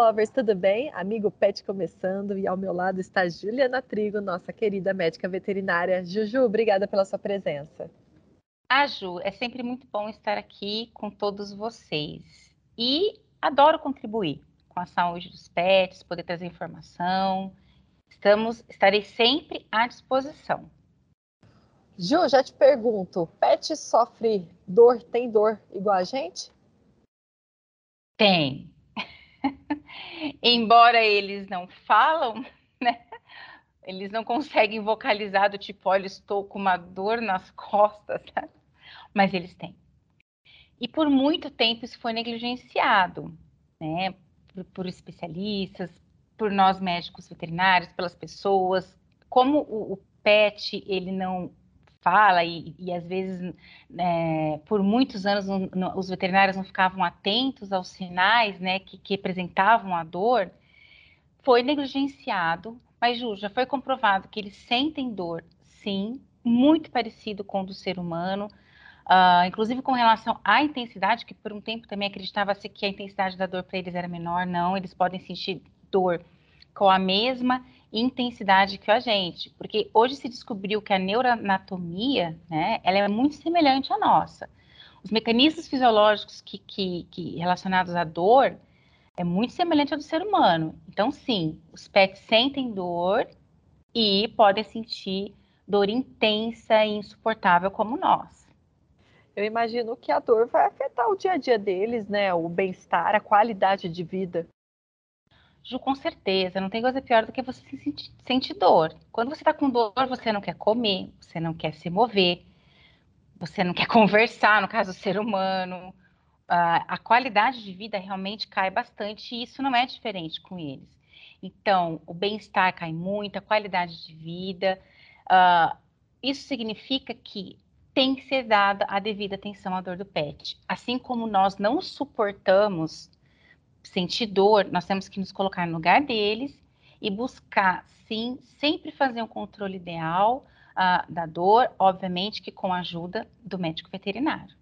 lovers, tudo bem? Amigo Pet começando e ao meu lado está Juliana Trigo, nossa querida médica veterinária. Juju, obrigada pela sua presença. Ah, Ju, é sempre muito bom estar aqui com todos vocês. E adoro contribuir com a saúde dos pets, poder trazer informação. Estamos, estarei sempre à disposição. Ju, já te pergunto, pet sofre dor, tem dor igual a gente? Tem. Embora eles não falam, né? Eles não conseguem vocalizar do tipo, olha, estou com uma dor nas costas, sabe? mas eles têm. E por muito tempo isso foi negligenciado, né? Por, por especialistas, por nós médicos veterinários, pelas pessoas. Como o, o pet ele não fala e, e às vezes é, por muitos anos os veterinários não ficavam atentos aos sinais né, que, que representavam a dor, foi negligenciado, mas Ju, já foi comprovado que eles sentem dor, sim, muito parecido com o do ser humano, uh, inclusive com relação à intensidade, que por um tempo também acreditava-se que a intensidade da dor para eles era menor, não, eles podem sentir dor com a mesma intensidade que a gente, porque hoje se descobriu que a neuroanatomia, né, ela é muito semelhante à nossa. Os mecanismos fisiológicos que, que, que relacionados à dor é muito semelhante ao do ser humano. Então, sim, os pets sentem dor e podem sentir dor intensa e insuportável como nós. Eu imagino que a dor vai afetar o dia a dia deles, né? O bem-estar, a qualidade de vida. Ju, com certeza, não tem coisa pior do que você sentir, sentir dor. Quando você está com dor, você não quer comer, você não quer se mover, você não quer conversar, no caso do ser humano. Uh, a qualidade de vida realmente cai bastante e isso não é diferente com eles. Então, o bem-estar cai muito, a qualidade de vida. Uh, isso significa que tem que ser dada a devida atenção à dor do pet. Assim como nós não suportamos sentir dor, nós temos que nos colocar no lugar deles e buscar, sim, sempre fazer um controle ideal uh, da dor, obviamente que com a ajuda do médico veterinário.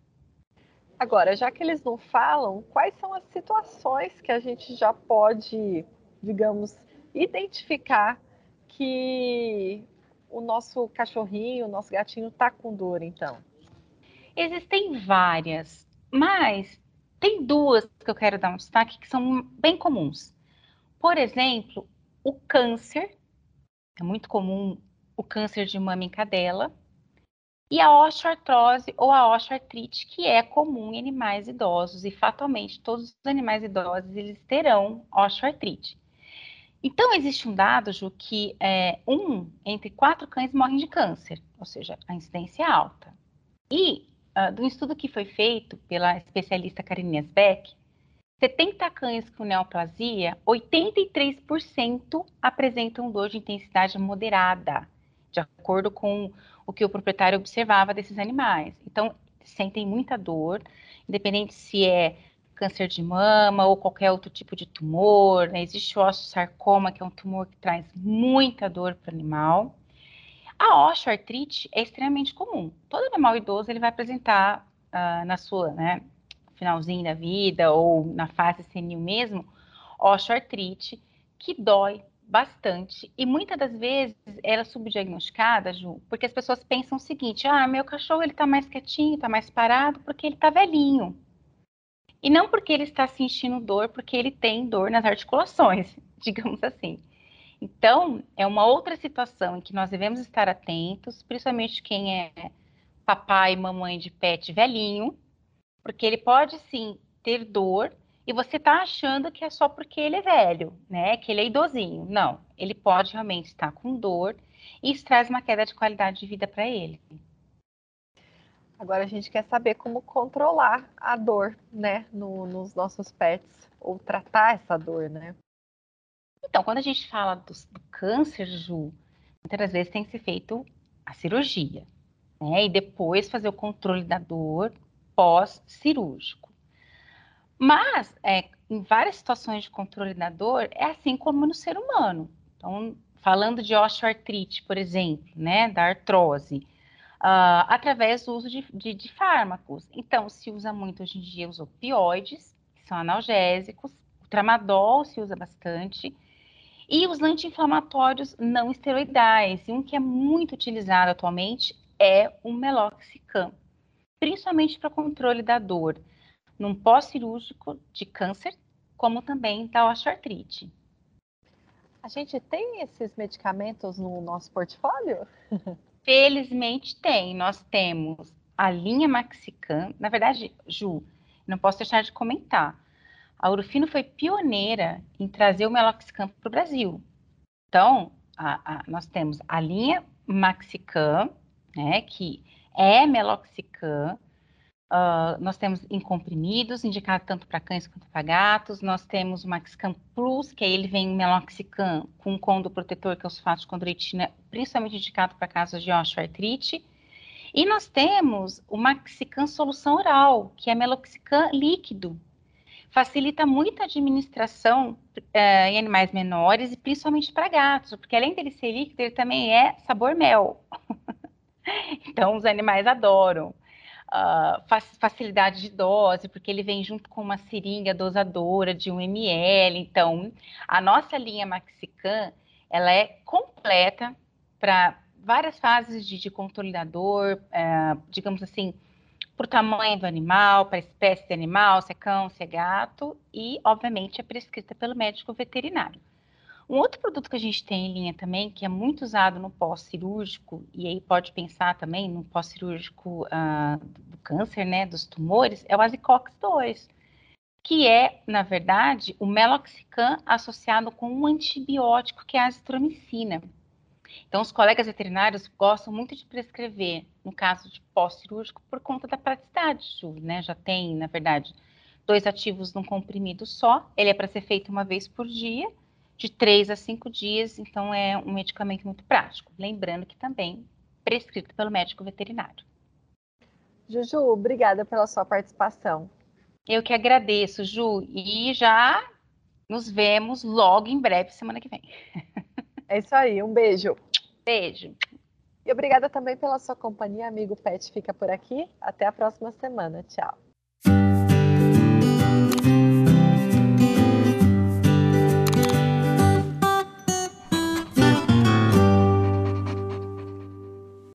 Agora, já que eles não falam, quais são as situações que a gente já pode, digamos, identificar que o nosso cachorrinho, o nosso gatinho está com dor, então? Existem várias, mas tem duas que eu quero dar um destaque que são bem comuns. Por exemplo, o câncer, é muito comum o câncer de mama em cadela, e a osteoartrose ou a osteoartrite, que é comum em animais idosos, e fatalmente todos os animais idosos eles terão osteoartrite. Então, existe um dado, Ju, que é, um entre quatro cães morrem de câncer, ou seja, a incidência é alta. E uh, do estudo que foi feito pela especialista Karine Beck, 70 cães com neoplasia, 83% apresentam dor de intensidade moderada, de acordo com o que o proprietário observava desses animais. Então, sentem muita dor, independente se é câncer de mama ou qualquer outro tipo de tumor. Né? Existe o osteosarcoma, que é um tumor que traz muita dor para o animal. A osteoartrite é extremamente comum. Todo animal idoso ele vai apresentar uh, na sua, né, finalzinho da vida ou na fase senil mesmo, osteoartrite, que dói bastante e muitas das vezes ela é subdiagnosticada, Ju, porque as pessoas pensam o seguinte: ah, meu cachorro ele tá mais quietinho, tá mais parado porque ele tá velhinho. E não porque ele está sentindo dor, porque ele tem dor nas articulações, digamos assim. Então, é uma outra situação em que nós devemos estar atentos, principalmente quem é papai e mamãe de pet velhinho, porque ele pode sim ter dor e você está achando que é só porque ele é velho, né? Que ele é idosinho. Não, ele pode realmente estar com dor e isso traz uma queda de qualidade de vida para ele. Agora a gente quer saber como controlar a dor, né, no, nos nossos pets, ou tratar essa dor, né? Então, quando a gente fala do, do câncer, Ju, muitas vezes tem que ser feito a cirurgia, né? E depois fazer o controle da dor pós-cirúrgico. Mas, é, em várias situações de controle da dor, é assim como no ser humano. Então, falando de osteoartrite, por exemplo, né, da artrose, uh, através do uso de, de, de, fármacos. Então, se usa muito hoje em dia os opioides, que são analgésicos, O tramadol se usa bastante. E os anti-inflamatórios não esteroidais. E um que é muito utilizado atualmente é o meloxicam, principalmente para controle da dor, num pós-cirúrgico de câncer, como também da osteoartrite. A gente tem esses medicamentos no nosso portfólio? Felizmente tem. Nós temos a linha Maxicam. Na verdade, Ju, não posso deixar de comentar. A Urufino foi pioneira em trazer o Meloxicam para o Brasil. Então, a, a, nós temos a linha Maxicam, né, que é Meloxicam, Uh, nós temos em comprimidos, indicado tanto para cães quanto para gatos. Nós temos o Maxicam Plus, que aí ele vem meloxicam com condo protetor, que é o sulfato de condroitina, principalmente indicado para casos de osteoartrite. E nós temos o Maxicam solução oral, que é meloxicam líquido. Facilita muito a administração uh, em animais menores e principalmente para gatos, porque além dele ser líquido, ele também é sabor mel. então, os animais adoram uh, facilidade de dose, porque ele vem junto com uma seringa dosadora de 1 ml. Então, a nossa linha Maxicam, ela é completa para várias fases de, de controlador, uh, digamos assim, o tamanho do animal, para espécie de animal, se é cão, se é gato, e, obviamente, é prescrita pelo médico veterinário. Um outro produto que a gente tem em linha também, que é muito usado no pós-cirúrgico, e aí pode pensar também no pós-cirúrgico uh, do câncer, né, dos tumores, é o Azicox 2, que é, na verdade, o meloxicam associado com um antibiótico que é a azitromicina. Então, os colegas veterinários gostam muito de prescrever, no caso de pós-cirúrgico, por conta da praticidade, né? Já tem, na verdade, dois ativos num comprimido só. Ele é para ser feito uma vez por dia de três a cinco dias, então é um medicamento muito prático. Lembrando que também prescrito pelo médico veterinário. Juju, obrigada pela sua participação. Eu que agradeço, Ju, e já nos vemos logo em breve, semana que vem. É isso aí, um beijo. Beijo. E obrigada também pela sua companhia, amigo Pet fica por aqui. Até a próxima semana. Tchau.